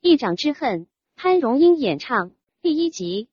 一掌之恨，潘荣英演唱第一集。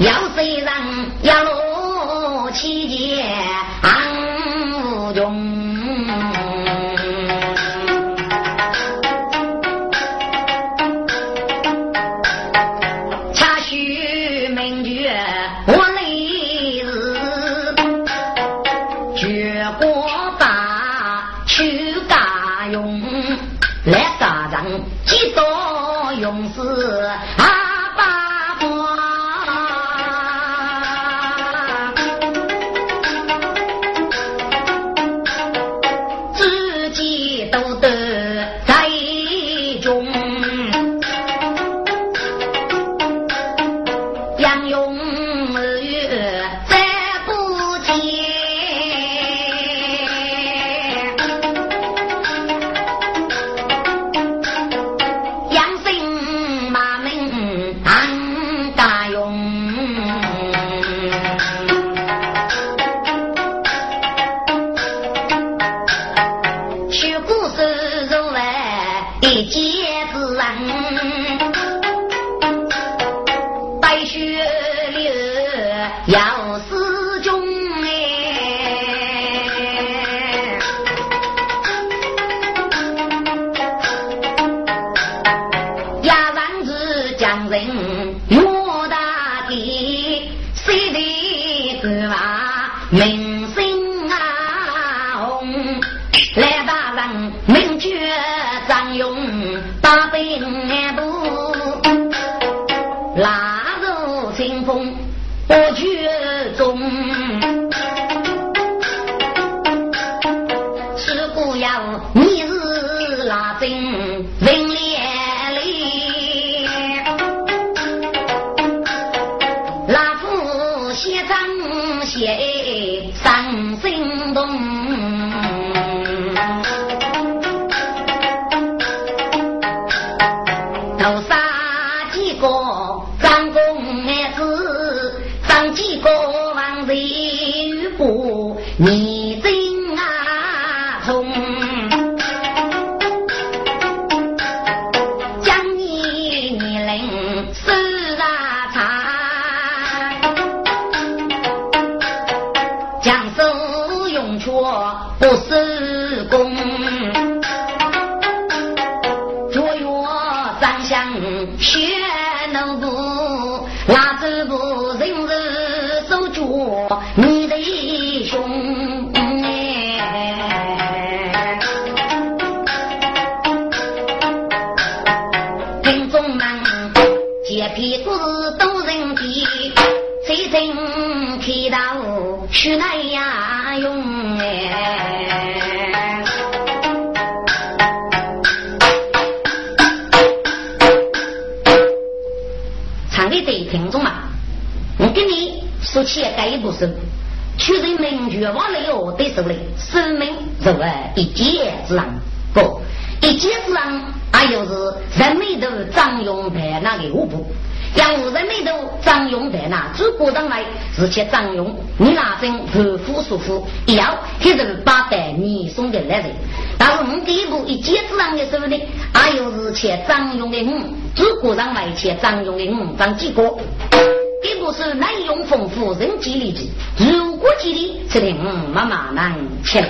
要是你的兄哎。说起该一部书，确认名绝望了哟，对手里生命是为一箭之人，不一箭之人，还有是人民的张勇在那个舞步。养无人没头张勇在那，诸葛上来是且张勇，你那真合夫舒服，要还是八百你送的来人。但是我们第一步一接之上的时候呢，还有是且张勇的五，诸葛上来且张勇的五张几个。都是内容丰富，人机力地，如果吉利，这里嗯慢慢难切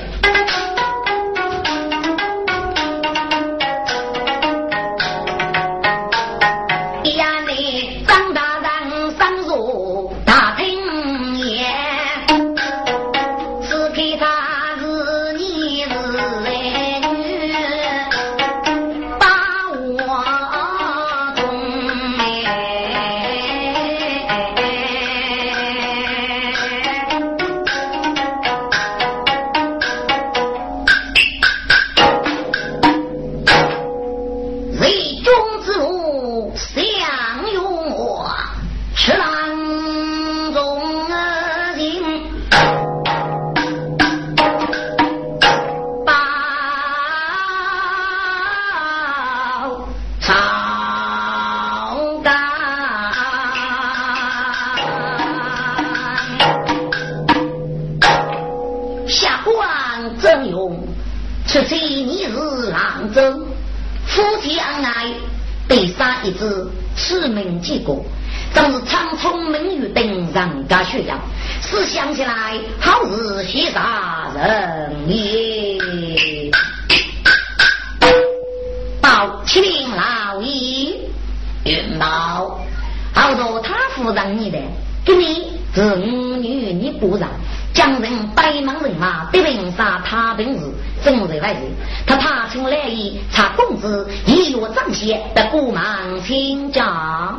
他踏出来意，查公子一月长些的古忙请假。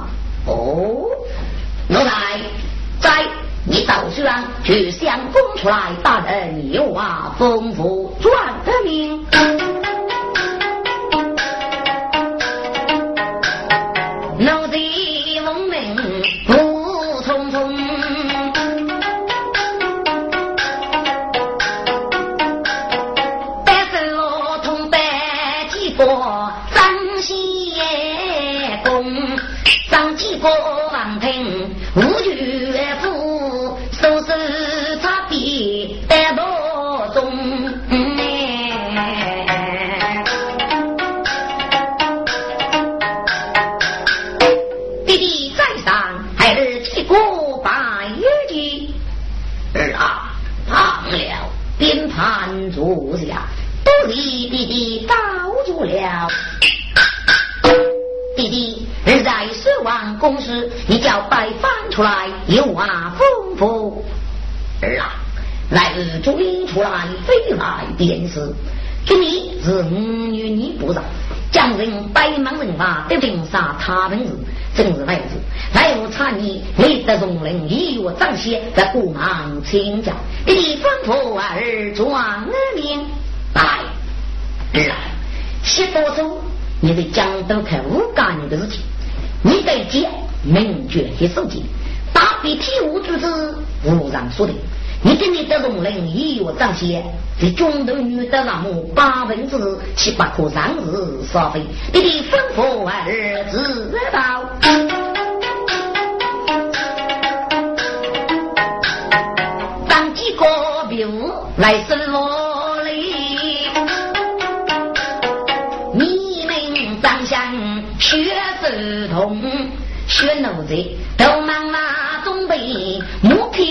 哦，奴才在你早上去相公出来，大人有啊，丰富，转得他本事，正是外子。来日差你，你得容人一月长些，在过忙请假。给你吩咐儿转命来。儿啊，先多走，你得讲都看五干你的事情。你得接明确的手机，大笔体务组织无人说的。你跟你的容人一月涨些，在中头女的那么八分之七八颗上日消费，你的吩咐儿知道。当几个兵来生活里，你们长相学。儿童学奴才，都忙忙准备木皮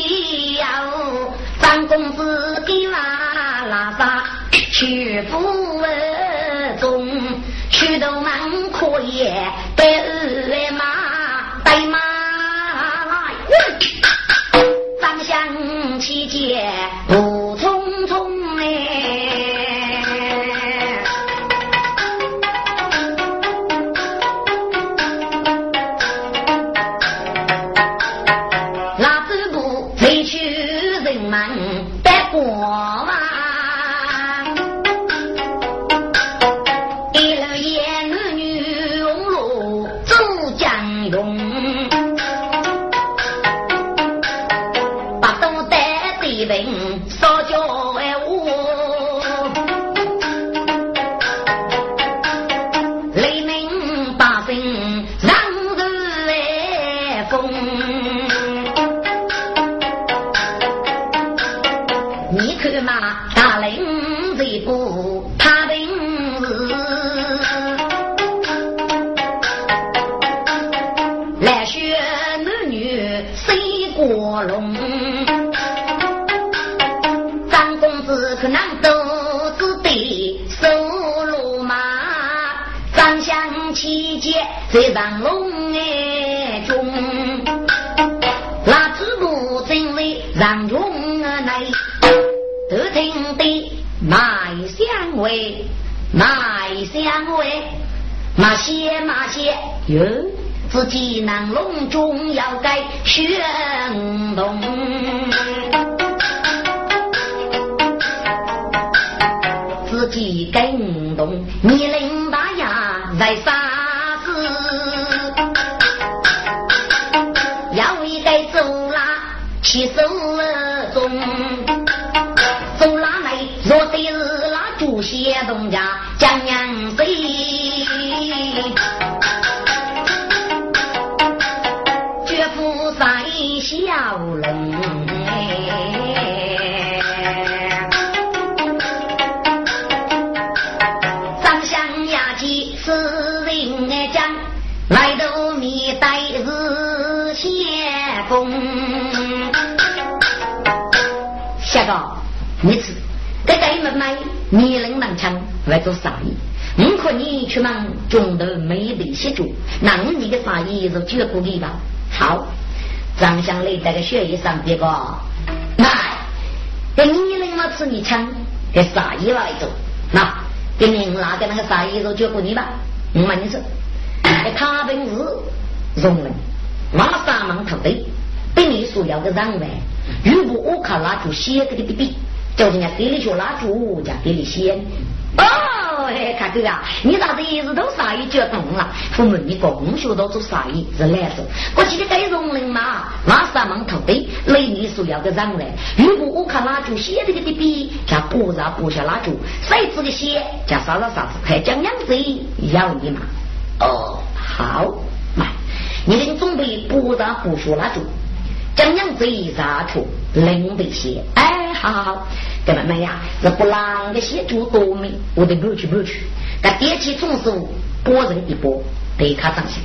去府中，去都忙可以带二马带马来，长相起见香味，马些马些哟，自己南龙中要该玄动。自己跟动，你领大呀在啥子？要一个走啦，起手中，走啦来若得是那主些东家做生意。我看你去忙中头没得些做，那你个生意就绝不给吧。好，张香雷在个学业上别个，来，给你人嘛吃你枪，给生意来做。那给你拿个那个生意就绝不给吧。我问你说，他本是容人，马上忙头的。被你所要的让位，如果我靠蜡烛写给你的笔，叫人家给你学蜡烛，叫给你写。哦，看哥啊，你咋子一直都啥也觉动了？父母你共学到做啥意是来着？我记得该容人嘛，马上忙头的，雷你所要的让位。如果我靠蜡烛写这个的笔，叫不让不下蜡烛，谁自己写叫啥子啥子，还讲样子要你嘛？哦，好，来，你给你准备不让不学蜡烛。将样子一杀出，冷得些。哎，好好好，哥们们呀，这不啷个写主多美，我得不去不去。那点起重手，拨人一拨，对他长相，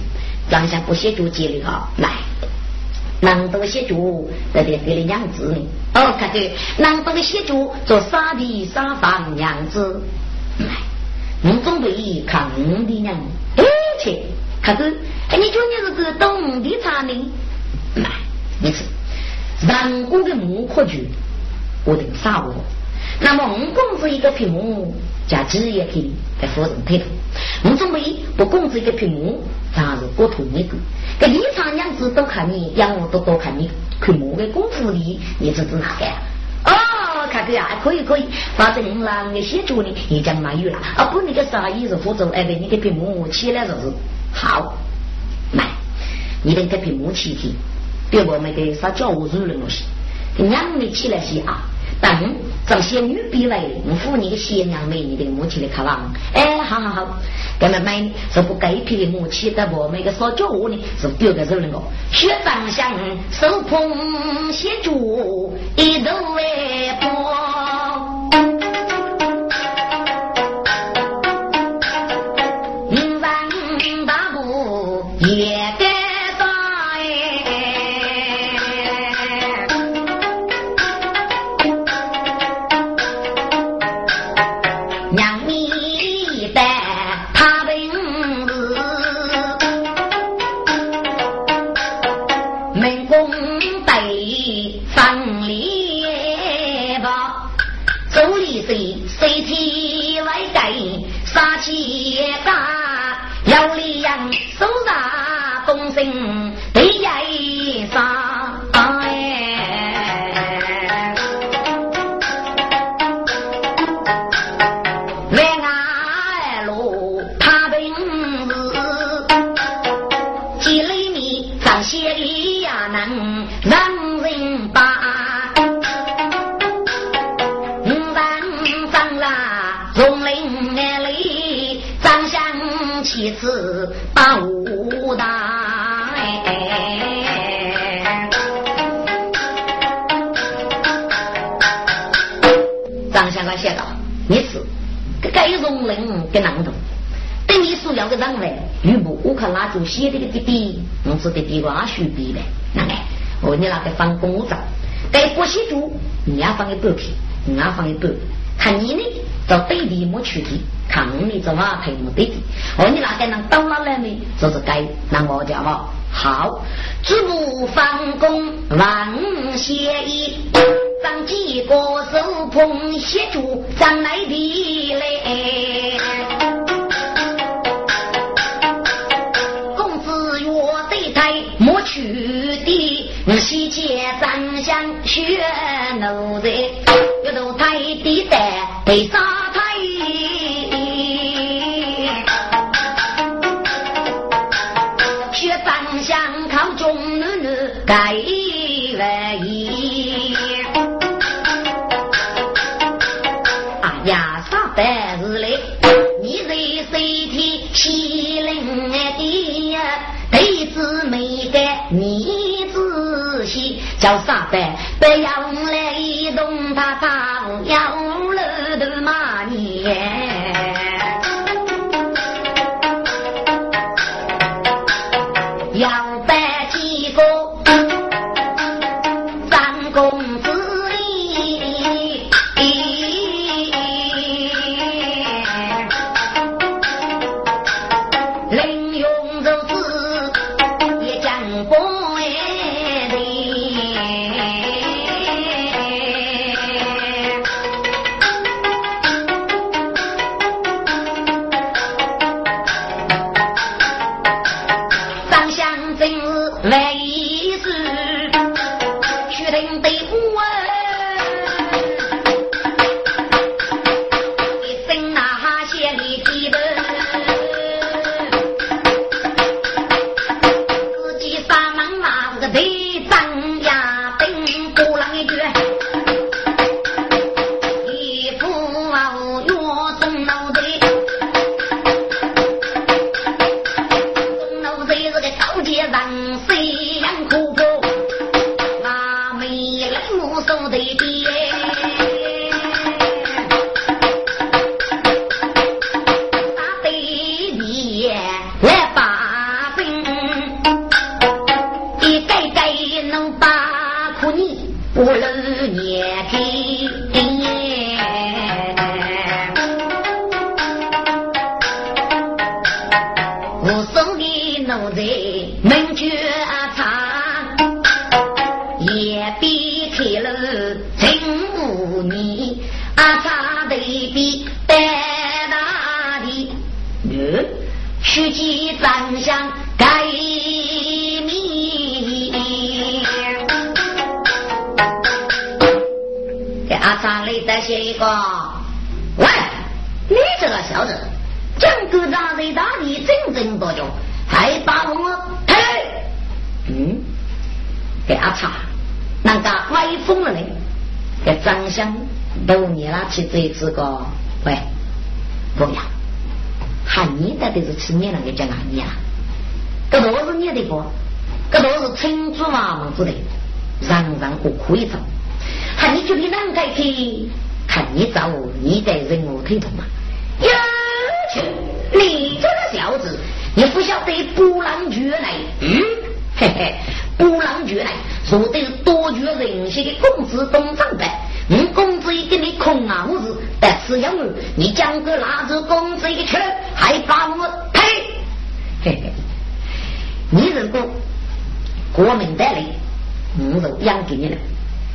长相不写主接的哈，来，难得写主，那得给你样子呢。哦，看对，难得写主做沙皮沙房样子，来，你准备看我的娘，哎去，看对，哎，你觉你是个懂的茶呢？来。你是人工的木刻具，我定杀我。那么我公子一个屏幕加几页给你，给夫人推头。我准备不公子一个屏幕，咱是过同一个。这一场样子都看你，养我都多看你看我的功夫里，你这是哪个？哦，看对啊，可以可以。反正那个写作呢，也讲满语了。啊，不，你个啥意思？负责哎，对，你个屏幕起来就是好。来，你等个屏幕起起。别我们给啥教务主任东西，娘们起来些啊！等找仙女比来，我扶你个新娘妹，你的母亲来看望。哎，好好好，咱们买是不该批的母亲，但我们个啥教务呢？是丢个主任个学长相手捧写竹，一头为破。写这个滴滴，我是滴滴瓜书笔的，那个，我你那个放公章，该不写住，你要放一半片，你要放一半，看你呢，找对地莫去的，看你这话头没对的。哦，你哪个能到哪来呢？就是该那我讲嘛。好，举步方公万谢意，张几个手捧协助张来的来。张相学奴才，一头太低的被杀太。该万一，啊呀，啥白日嘞？你在身体欺凌的呀？对子没得你仔细，叫啥白？小子。这样大的大的整整多久还打我们呸嗯给阿叉那个歪风了呢长相都你拉起这一次个喂不要。喊你到底是吃面那个叫哪里啊？这都是你的不？这都是撑住嘛嘛子的。让让我哭一场喊你去你哪个去看你找我你得忍我推动嘛。你这个小子，你不晓得波浪卷来？嗯，嘿嘿，波浪卷来，说的是多绝人性的公子东方白。你公子一给你空啊，我是但是要你将个拿着公子一去，还把我呸！嘿嘿，你如果国民带来，五肉养给你了，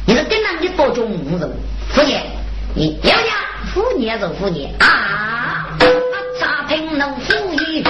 你是跟人家多种五肉，福年，你要呀，福年就福年啊，茶品能富裕，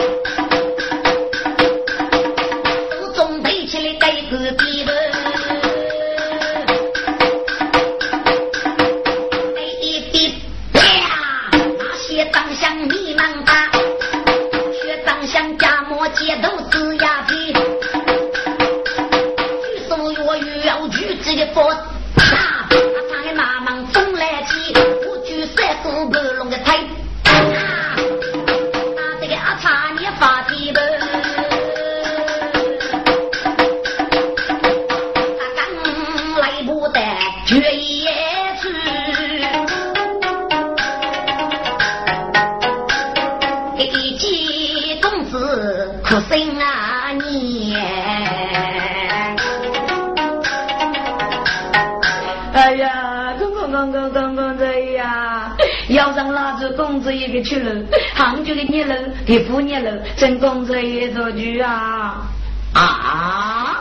呀，刚刚刚刚刚刚这呀，要让蜡烛子一个去了，杭州的捏了，给不捏了，真公子也做句啊啊！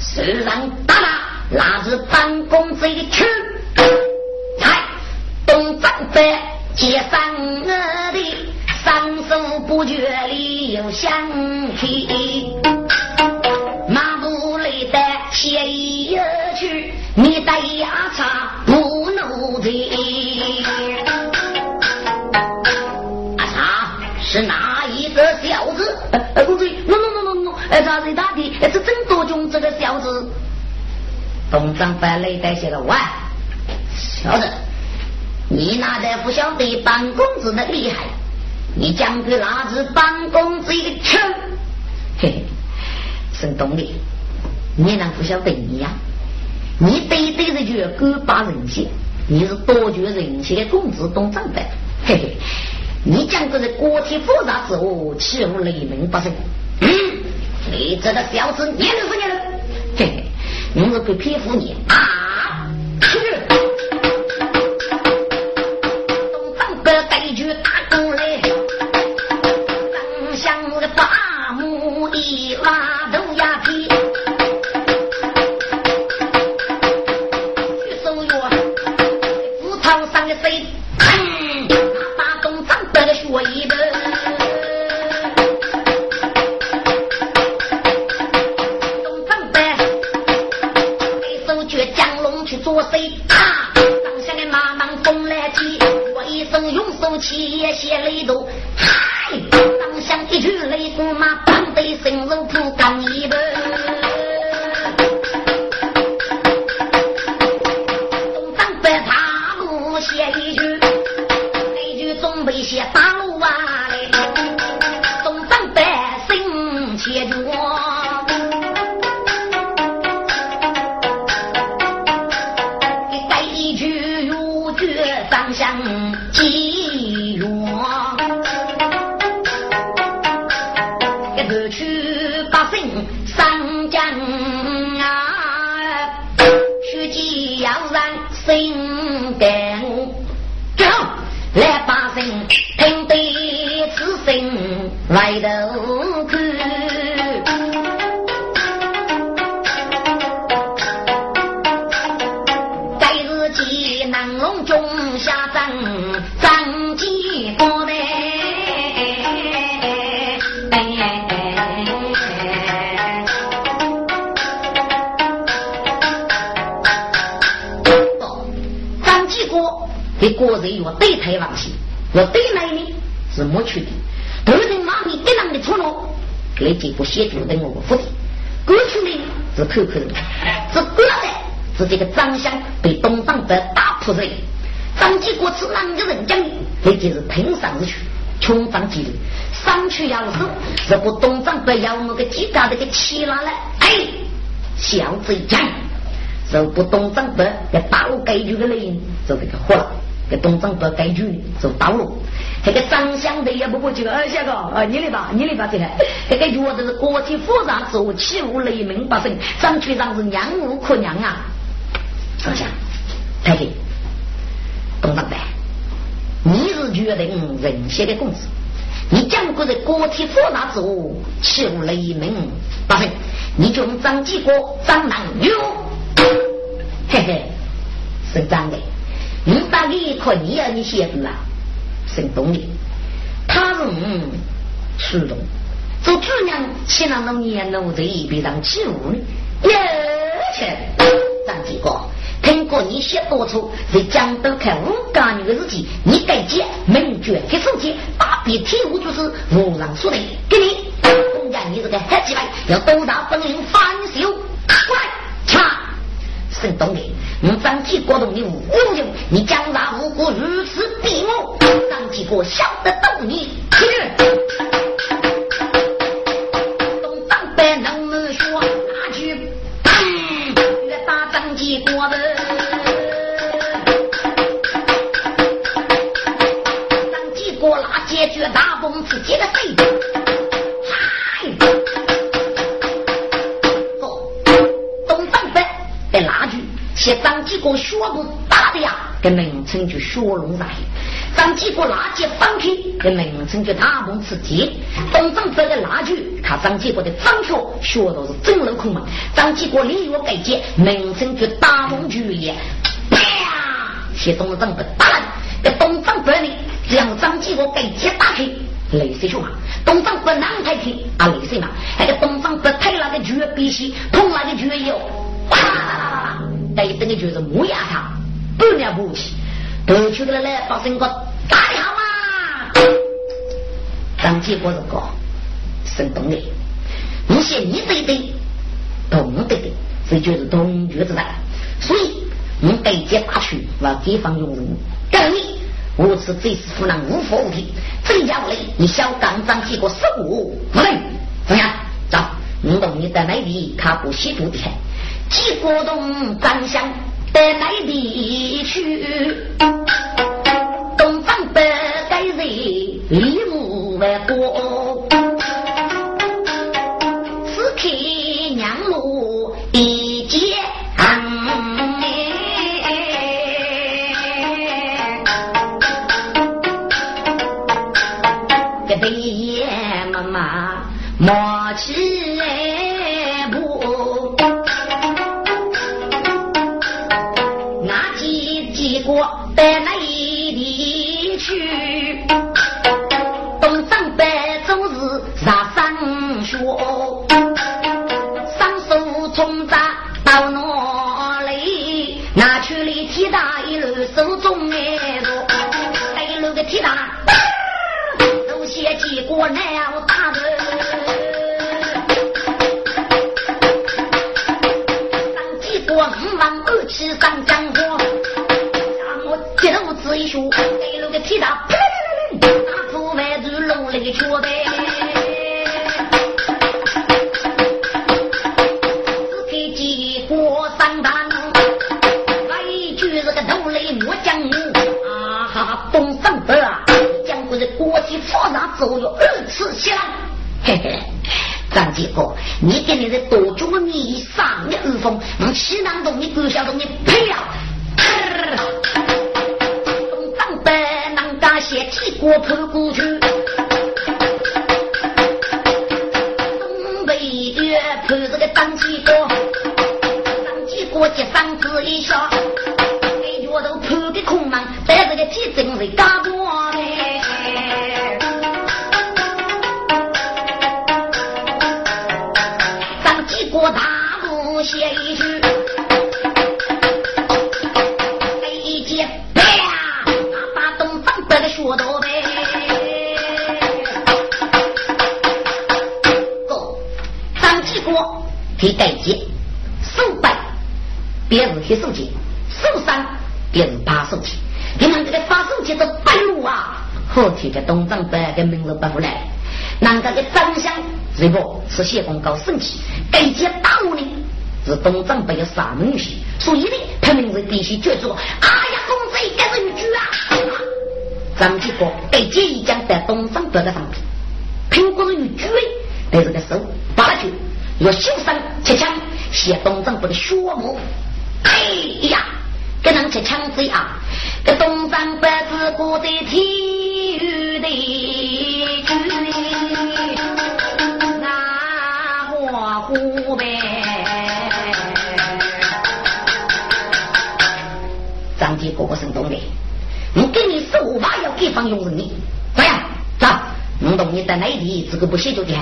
世上大大，那是本公子的去。来，东张北接上我的，双手不觉里有香气，是哪一个小子？呃，公子，no no no no no，呃，是他的，是真多种这个小子。东张北累得些个喂，小子，你那得不晓得办公子的厉害，你讲个哪是办公子的车？嘿嘿，姓东的，你能不晓得你呀？你对对着句狗把人血，你是多具人血的公子东张北，嘿嘿，你讲个是国体复杂之物，岂无雷鸣不是？嗯，你这个小子，你是不你了？嘿嘿，你是不佩服你啊？用手起一些雷斗，嗨！当下一句雷公马，半对生肉铺干一杯。东张北大路写一句，那句总被写大来结果写决定我不的，过去呢是口口人，这过来。是这个张相被东张北打破人，张继国是哪个人讲的？那就是平上日去，穷张继的，上去要是，如果东张北要那个几家这个起来了，哎，小贼讲，如果东张北要打我该局的人，就这个活了。给东张北该局就到了，这个张相的也不过这个二下个，啊，你来吧，你来吧，这个，这个药都是国体复杂之物，岂无雷鸣百声，张局长是娘无可娘啊。张相，太监，东张北，你是决定人血的公子，你讲过的国体复杂之物，岂无雷鸣百声？你就用张继国、张南牛，嘿嘿，是张的。你打给一块，你要你写的啦，姓东的，他是嗯，出动，做主娘岂能弄年奴在一边上起舞呢？耶切，张继国。听过你写多处，在江都看五家女的日记，你该接名卷给手机，大笔题目就是无上说的，给你。公家你这个黑鸡巴，要多大本领翻修？过来，查。姓东的，你张继国同你无辜用，你江山无辜如此逼我，张继国晓得懂你。东张北能不能说那句？越打张继国的。张继国那解决大风自己的谁？张继国血部大的呀，跟名称就血龙上。张继国垃圾放开，给名称叫大鹏吃鸡。东张这个垃圾，看张继国的张学学的是真镂空嘛。张继国礼乐改节，名称叫大鹏剧也。啪！写东张不打，给东张不呢？这样张继国改节打开，泪水说嘛。东张不难太开啊，泪水嘛。那个东张不太那个绝必须碰那个绝油，哇啦啦啦啦！对等的就是磨牙他，半年不起。得出来来，发生个打的好啊！张继国是个生动的，你写你对对，懂得的，这就是懂觉之人。所以你对接打去，往地方用人，跟你我此最是湖南无法无天，增加不来，你小刚张继国十五不能怎么样？走，你懂你在内地看过吸毒的，几国东张相。在哪里去？东方不该人写几个难你给你的多做你上的耳风，我西南东你不晓得你呸呀！写几国跑过去，东北月跑这个张继国，张继国接嗓子一笑，哎脚都跑的空忙，在这个地震是干过后天的东张白跟名字不出来，那个的长相这个是谢公高生气，改节大陆呢是东张白有三门女婿，所以呢，他名字必须叫做哎呀，公子一个人居啊。张继国被建议将在东方得的上面，苹果是有举位，但是个手八九要修身切枪，写东张不的血目。哎呀，给人切枪子啊！这东张不是过在体育的那花湖呗。张继国不生动的。我给你十五万，要给方用人你，这样走，我懂你在内地，这个不写就的。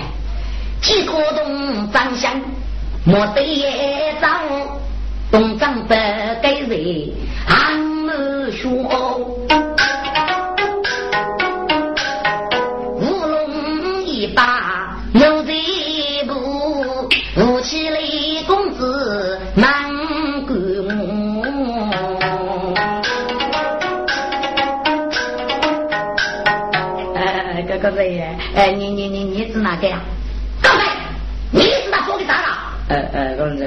几个东张相，莫得也走，东张不给人俺们说，哎，你你你你是哪个呀？刚才你是哪做的啥了？呃呃，刚才，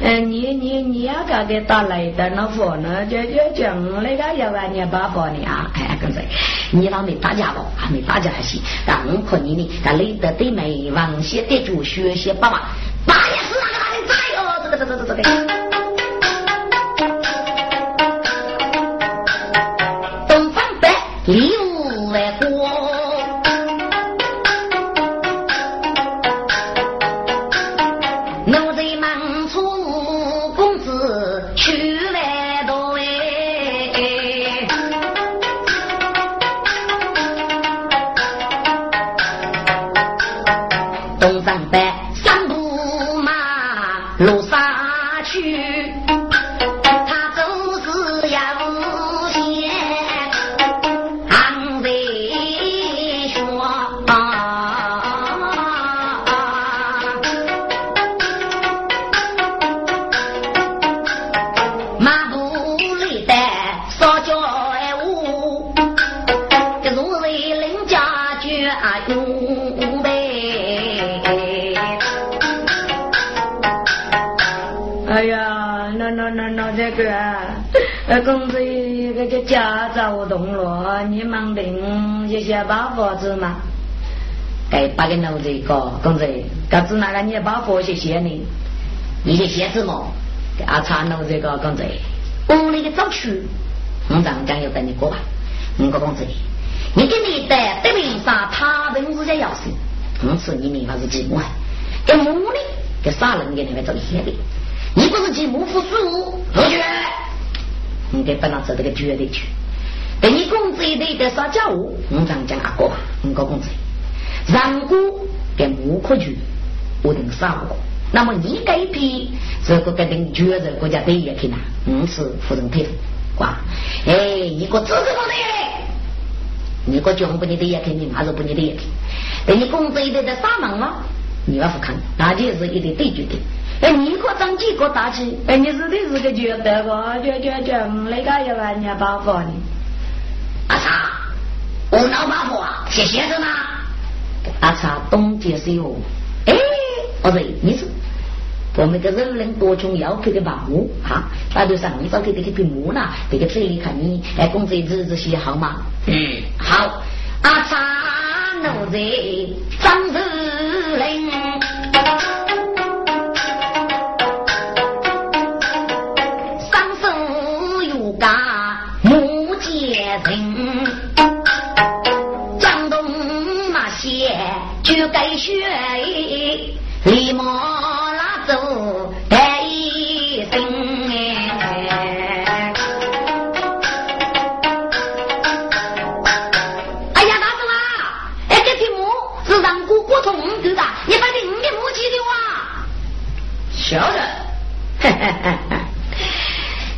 呃，你你你要搞个打来的那货呢？就就讲那个要万年爸爸的啊！哎，刚才你老没打架不？还没打架还行，但我看你呢，他累得对没往些得住学些爸爸，爸也是那个哪里在哟？这个这个这个这个。礼物来佛子嘛？给八个奴子个公子，这子哪个你把佛些谢呢？你些谢子么？给阿查奴这个公子，我那个早去，我长讲要等你过吧。五个公子，你给你带对面上他本日家要事，从此你明白是寂寞。给母的，给杀人给你们做一的，你不是寂寞服输，何觉？你得不能走这个绝对去。等你工资一得得啥家务，我常讲阿哥吧，五个工资，然果给木可去，我等三个。那么你这一批，这个跟等绝人国家对也去拿，五是夫人佩服，哇！哎，一个支持我的，你个讲不你的也去，你还是不你的也去。等你工资一得得三万了，你要不看，那就是一定对绝对。哎，你可长几个大气？哎，你是的是个觉得个，觉觉觉，那个要万年把佛呢？阿茶，我老把佛啊，谢谢着呢。阿茶东接西哦。哎，哦对，你是我们个人人多穷要求的保姆哈，那就上早给这个屏幕呢，这个这里看你哎，工资日子写好吗？嗯，好。阿茶奴才张日林。血立马拉走带一声哎呀，大叔啊，哎，这题目是让姑姑从对的，你把这五的母亲的哇？晓得，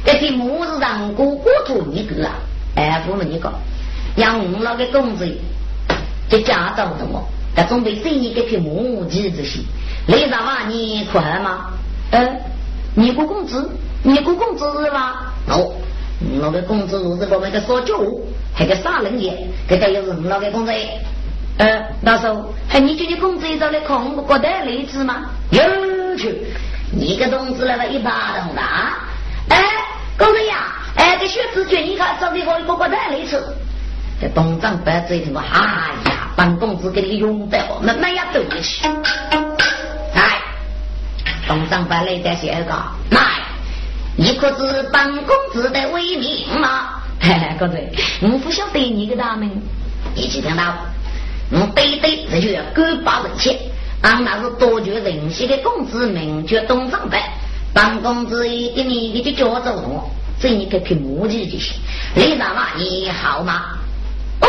这题目是让姑姑从你个啊，哎，我们一个，让我们那个工资这家长的我。这准备生一个批母鸡这些，雷啥话你可恨吗？呃，你过工资，你过工资是吧？哦，那个工资如是我们个烧酒，还个杀人也，这个又是那个工资。呃，大叔，还你觉得工资找来空不过得例子吗？有去，你个工资那个一巴掌大。哎，工资呀，哎，这薛子觉你看找的好一个过得例子。这东张白嘴听我，哎呀，本公子给你用的哦，那那也对得起。来，东张白来在写个，来，你可知本公子的威名吗？嘿嘿，哥子，我不晓得你个大名，你去听到？我对对，这就要够八人钱，俺那是多绝人性的公子，名叫东张白，本公子一给你你就叫做我，这一个屏幕就行。你知道吗？你好吗？哦，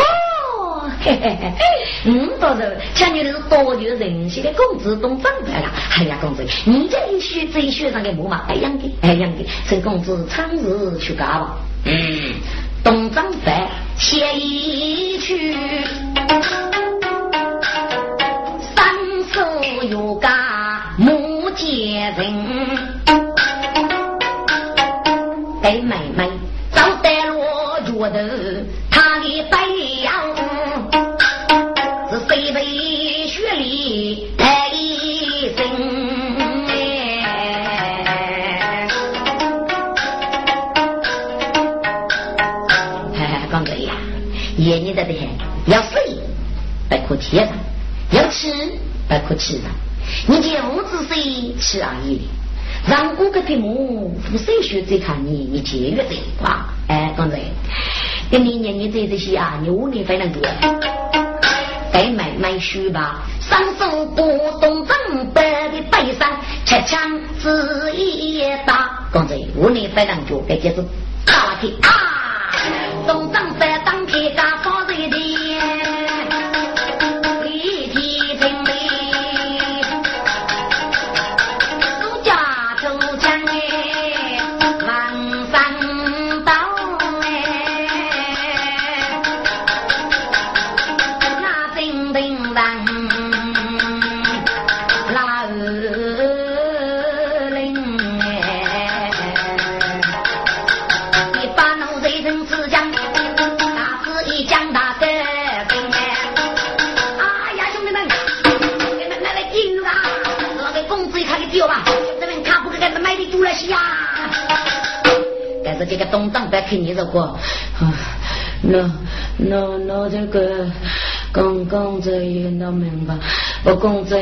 嗯，到时候像你那是多有人性的公子懂长白了。哎呀，公子，你这一学这一学上的木马，哎样的，哎样的，陈公子长日去干吧。嗯，东张白写一曲，三首有家木结人，给妹妹找得落脚头。爷你的的要睡不可贴上，要吃不可吃上，你就是睡吃而已。让顾客屏幕不谁学再看你，你节约这一块？哎，刚才。给你年你这这些啊，你屋里非常多。该买买书吧，双手不动正白的背上，吃枪子一打，刚才屋里非常多，该接着打去啊，这个东张白看你这个，那那那这个刚刚在那明白，我刚在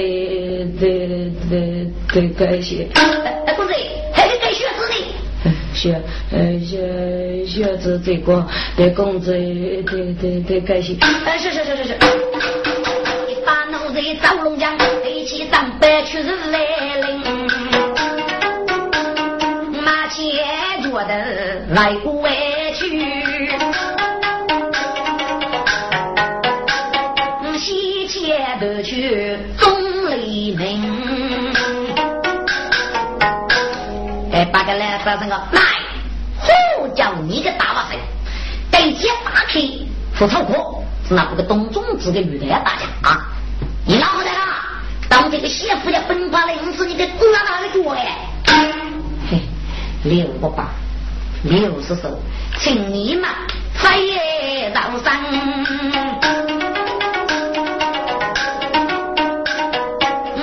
在在在改写。哎，公子，还得改学子的？学呃学学子这个，在公子在在在改写。哎，是是是是是。一把奴才赵龙江，一起上白去日来临。的来不回去，西街的去钟离明。哎，八个来发生个来，呼叫你个大娃子，对接打开胡草课，是那不个东中子的女的呀，大家啊，你老在了，当这个媳妇的本把令是你给滚到哪里去哎？嘿，六个八。六十首，请你们飞到山，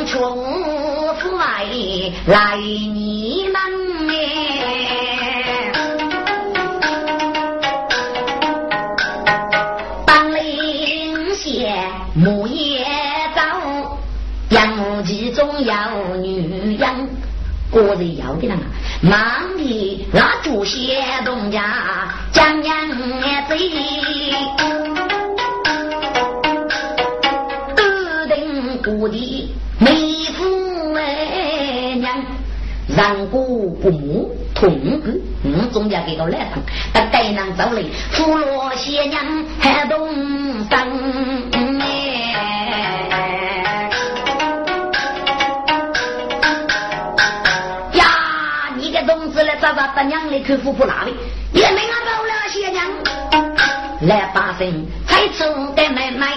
穷富来来你们哎，当领先木叶早，杨木其中有女人，个人要给他们。忙的那主些东家讲讲嘴，二等谷的妹夫哎娘，然故不母痛苦，嗯，中间给个来疼，他带人走嘞，扶罗些娘还动身。找找大娘的去富婆那里，也没俺走了些娘，来把声才出的妹妹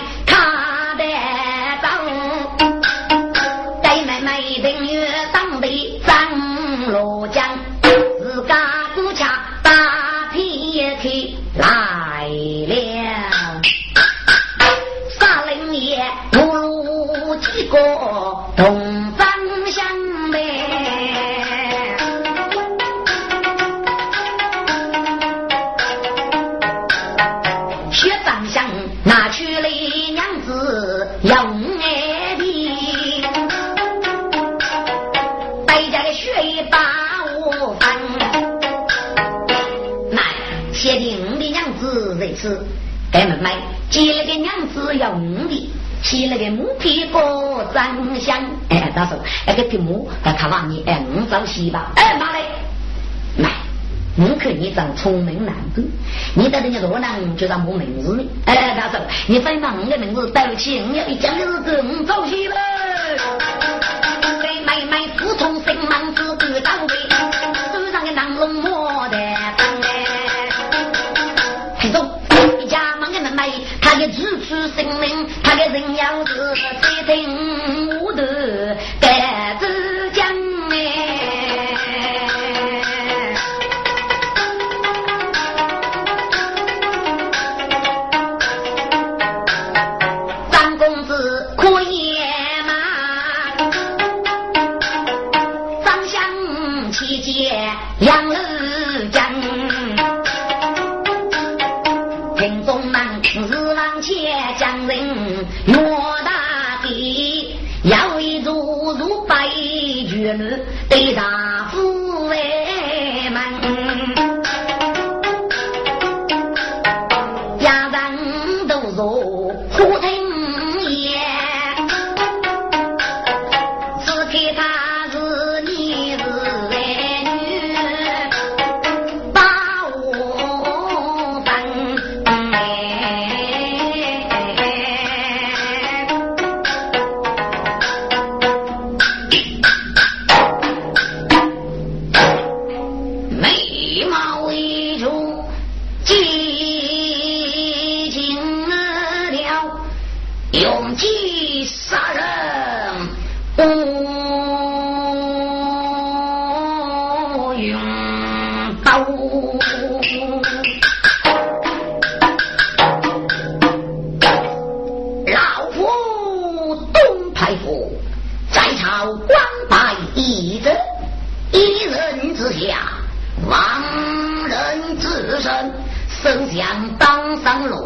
是，该们买，接了个娘子要五的，骑了个木皮过长相，哎，他说那个皮木，他看完你，哎，五找西吧，哎，妈嘞，买，你看你长聪明难得，你到人家罗南就当我名字呢，哎，他说你非把我的名字带起，我要一讲的日子，我找西了，人要是用计杀人，不用刀。老夫东派府在朝官拜一人，一人之下，亡人之身，生想当上龙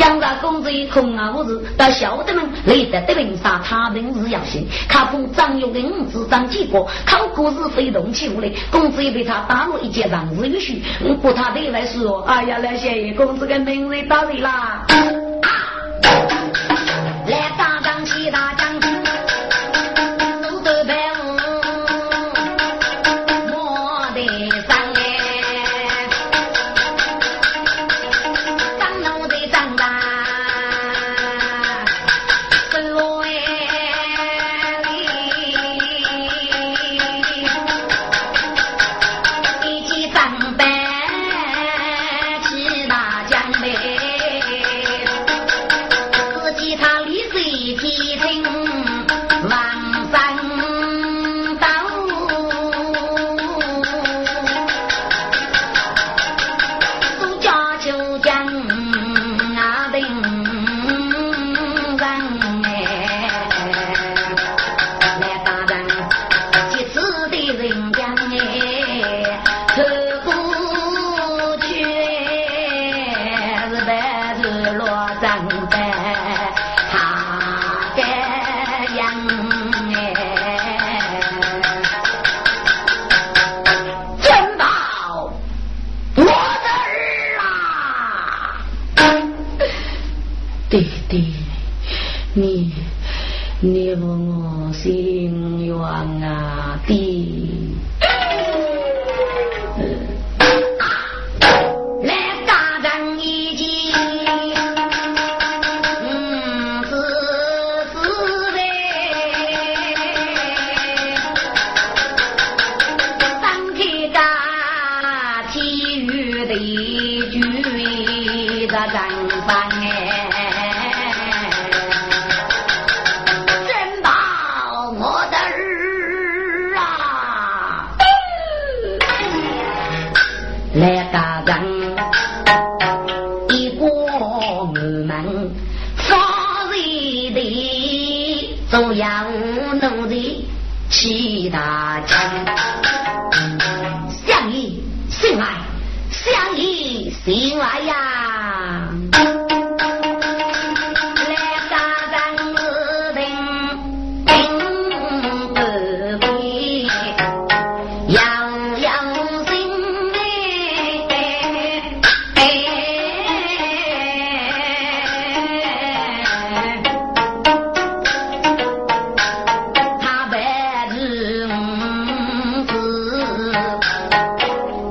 江大公子一空啊，我是，到小的们累得得病杀，他平日要信，他不张勇的五子张几个，考古日飞动起舞来，公子也被他打了一截，让日有许，不他对外说，哎呀，那些爷，公子跟名人打对啦，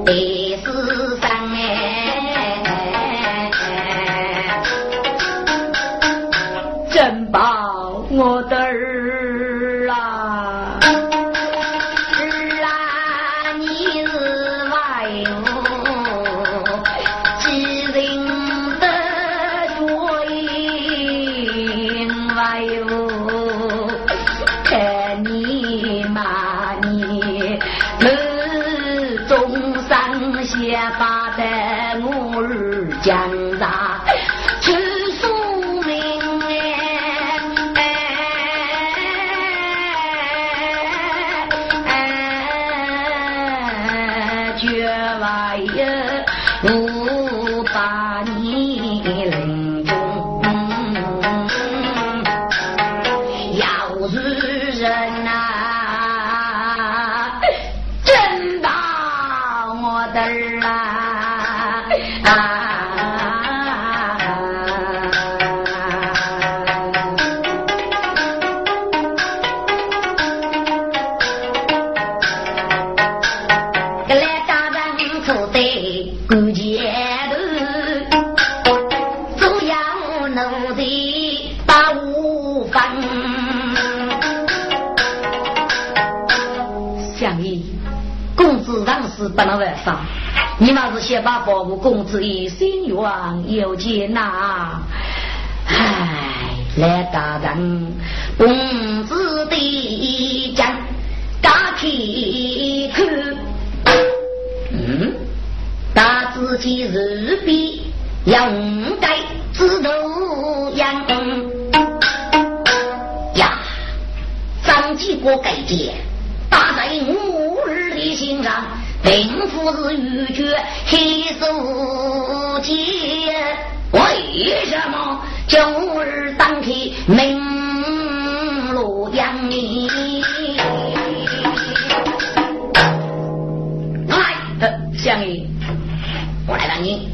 be 把保护公子一心愿有接纳。唉，来大人，公子的将大体看，嗯，大自己日比要该知道样呀，张继国改节。打在吾儿的心上，并不是欲绝黑手节。为什么叫吾儿当天名罗扬名？来，相爷，我来问你，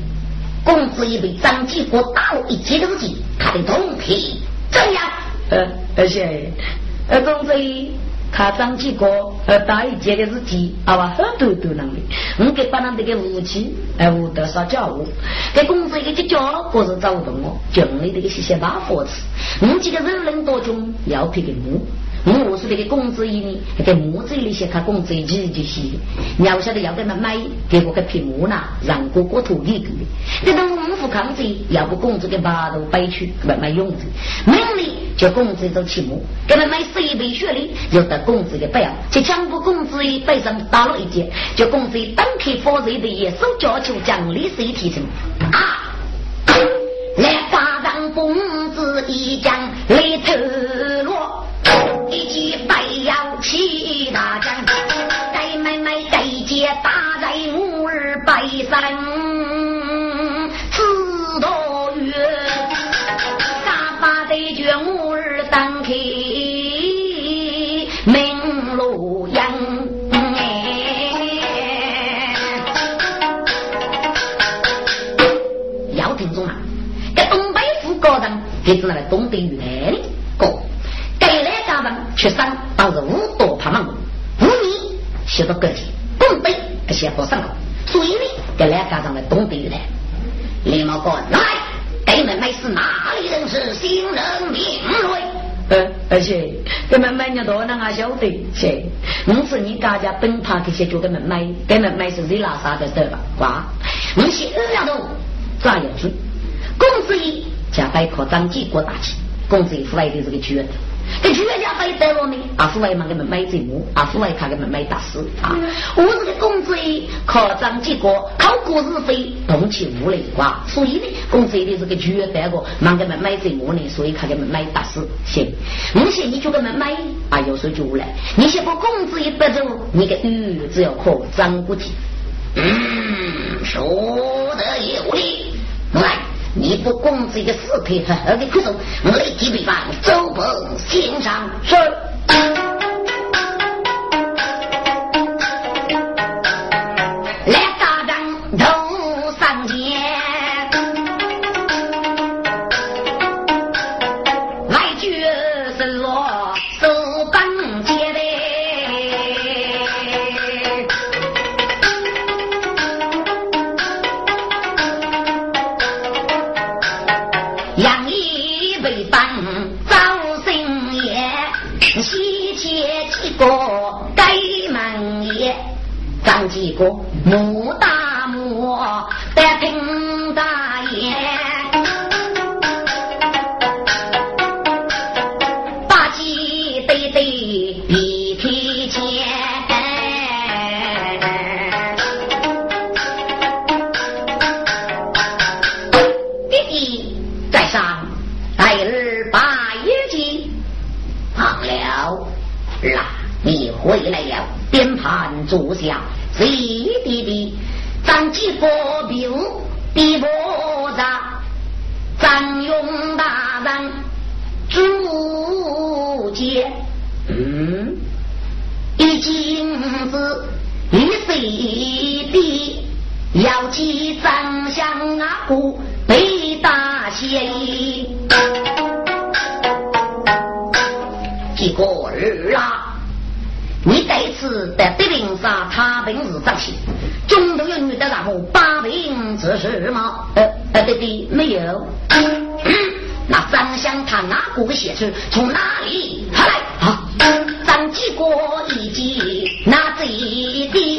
公子已被张继国打了一截的日记，他的动体怎样？呃，而且，呃，公子。他张继国呃打一节的是鸡，啊吧很多都能的。我给把那这个武器，哎，我多少家务，给工资一个叫不是找不到我，就你这个些些把佛子。我几个人人多穷要配个木。我是那个工资一年，给木子里些看工资几几些，你要晓得要给他买，给我个屏幕呢，让哥哥土地给的。这等五副工资，要不工资给八路摆去买买用的，明年就工资都起木，给他买十一杯雪梨，又得工资给摆，就强迫工资一背上打了一截，就工资单客发热的也手要求奖励谁提成啊？来发上工资一将来五儿白山，知道月，打把对决五儿当开明路阳。要听中啊，这东北府高人，给是那个东北语来的高。学生当是五多怕忙，五年学到个体，东北先不上了，所以呢，给两家长来东北来。李茂哥，来，给们妹是哪里人是新人名瑞？呃，而且给们妹人多能啊晓得，是，我是你家家本怕这些就给们妹，给们妹是谁拉萨的对吧？哇，我是二丫头，张有志，公子一加百科张继国大气，公子一出来的这个绝的。这全家非得我呢，阿父为嘛给们买节目，阿父为他给们买大事啊！我这个工资靠张继国，靠过日费，动起无来哇！所以呢，工资的这个绝单个，忙给们买节目呢，所以他给们买大事。行，目前你就给们买啊，有时候就来。你先把工资一得走，你个鱼只要靠张国体。嗯，说得有理，来。你不公这个死配合的苦手，我来几笔饭，走奔天上是。啦，你回来了，边盘坐下。弟弟弟，张继国兵比不上张勇大人主见。嗯，一金子一岁的，要记张相啊不被大嫌个儿啊！你这次在德林上，他本是正气，中途有女的让我把兵指示吗？呃呃，对对，没有。那方相他哪个写出从哪里？来，好，张继国一计，那这的。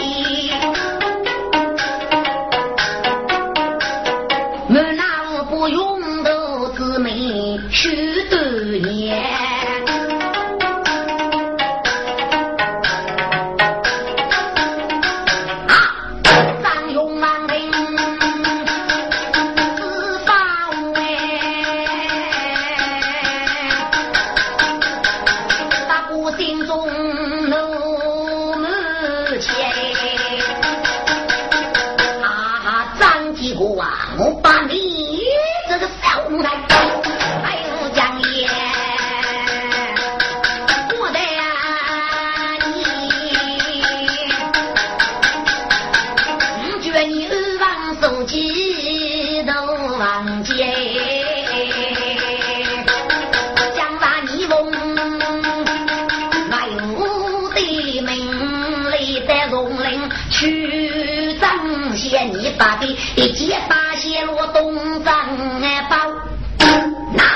你把的，一结巴些罗东张西望，难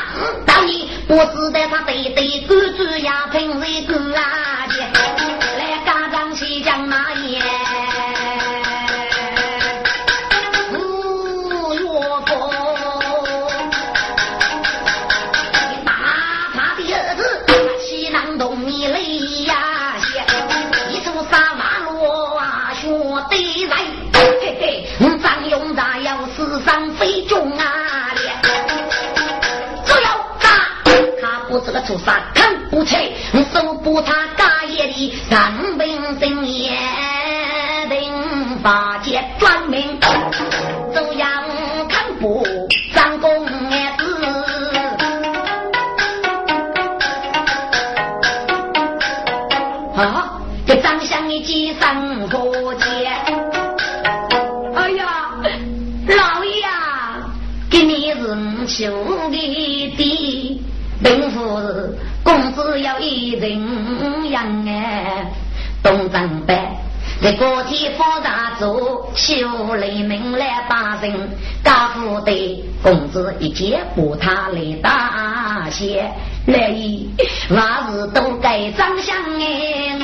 道你不知道他得得工资要凭谁给啊？菩萨看不起，我搜不他家业的三品僧，也定法界光明。对公子一见不他来大谢，来意万事都该长相哎。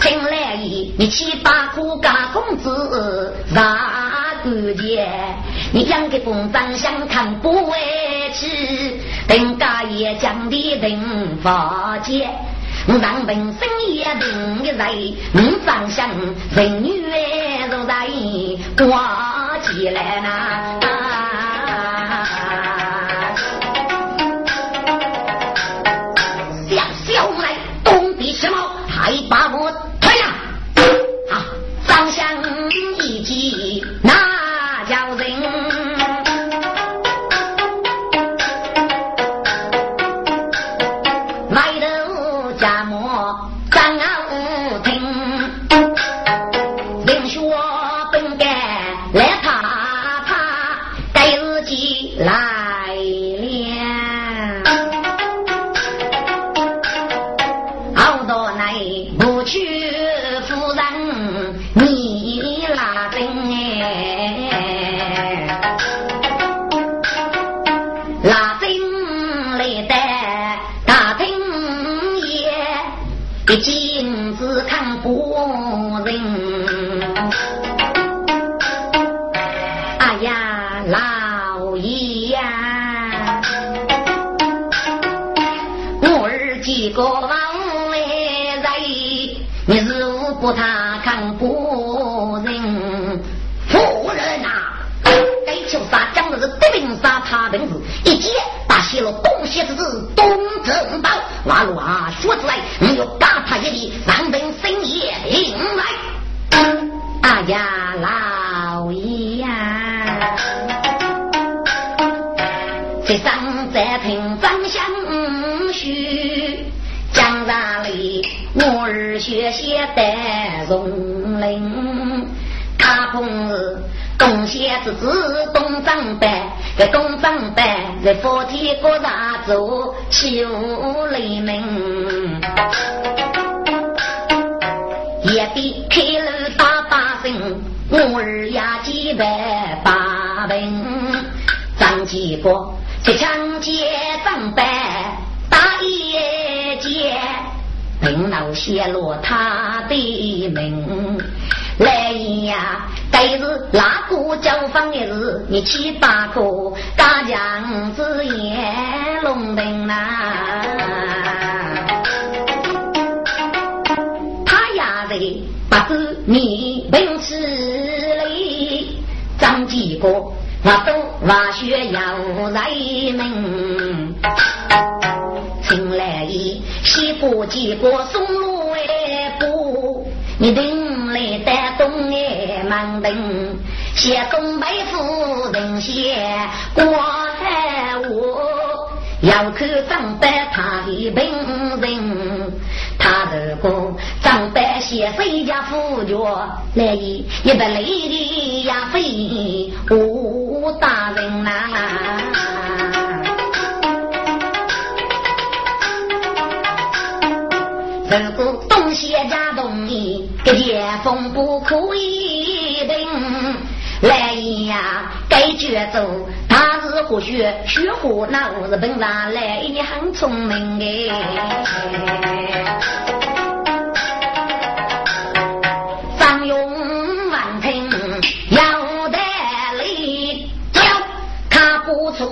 请来意，你去把苦家公子拿过去，你讲给公张相看不回去，等家也讲的等发姐。我让本身也定一人，你长相人女哎。在挂起来呢。一边开了大把声，我儿也几百把门。张继国，七千件装备打一结，功劳写落他的名。来呀，该是哪个交房的日？你去把个大娘子也弄平呐！在把子你本事里，张几个我都挖学要来门，请来一西部几个松路来过，你等。来带东来忙登，写东北夫人写过海话，要看张白他的本人，他如果张白写谁家夫脚来一一百雷的呀飞吴大人呐。如果东西加东西，这些风不可以顶。来呀，该绝走，他是何学学何？那我是本上来，你很聪明哎。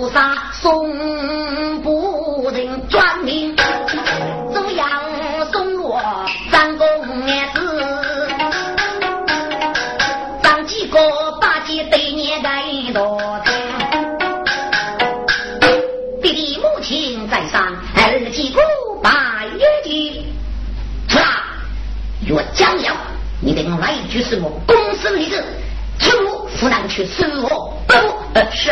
不杀，送不人转命。弟弟母亲在上，儿几个拜月的，出来，若将要你等来一句是我公司例子，出湖南去死我，不呃是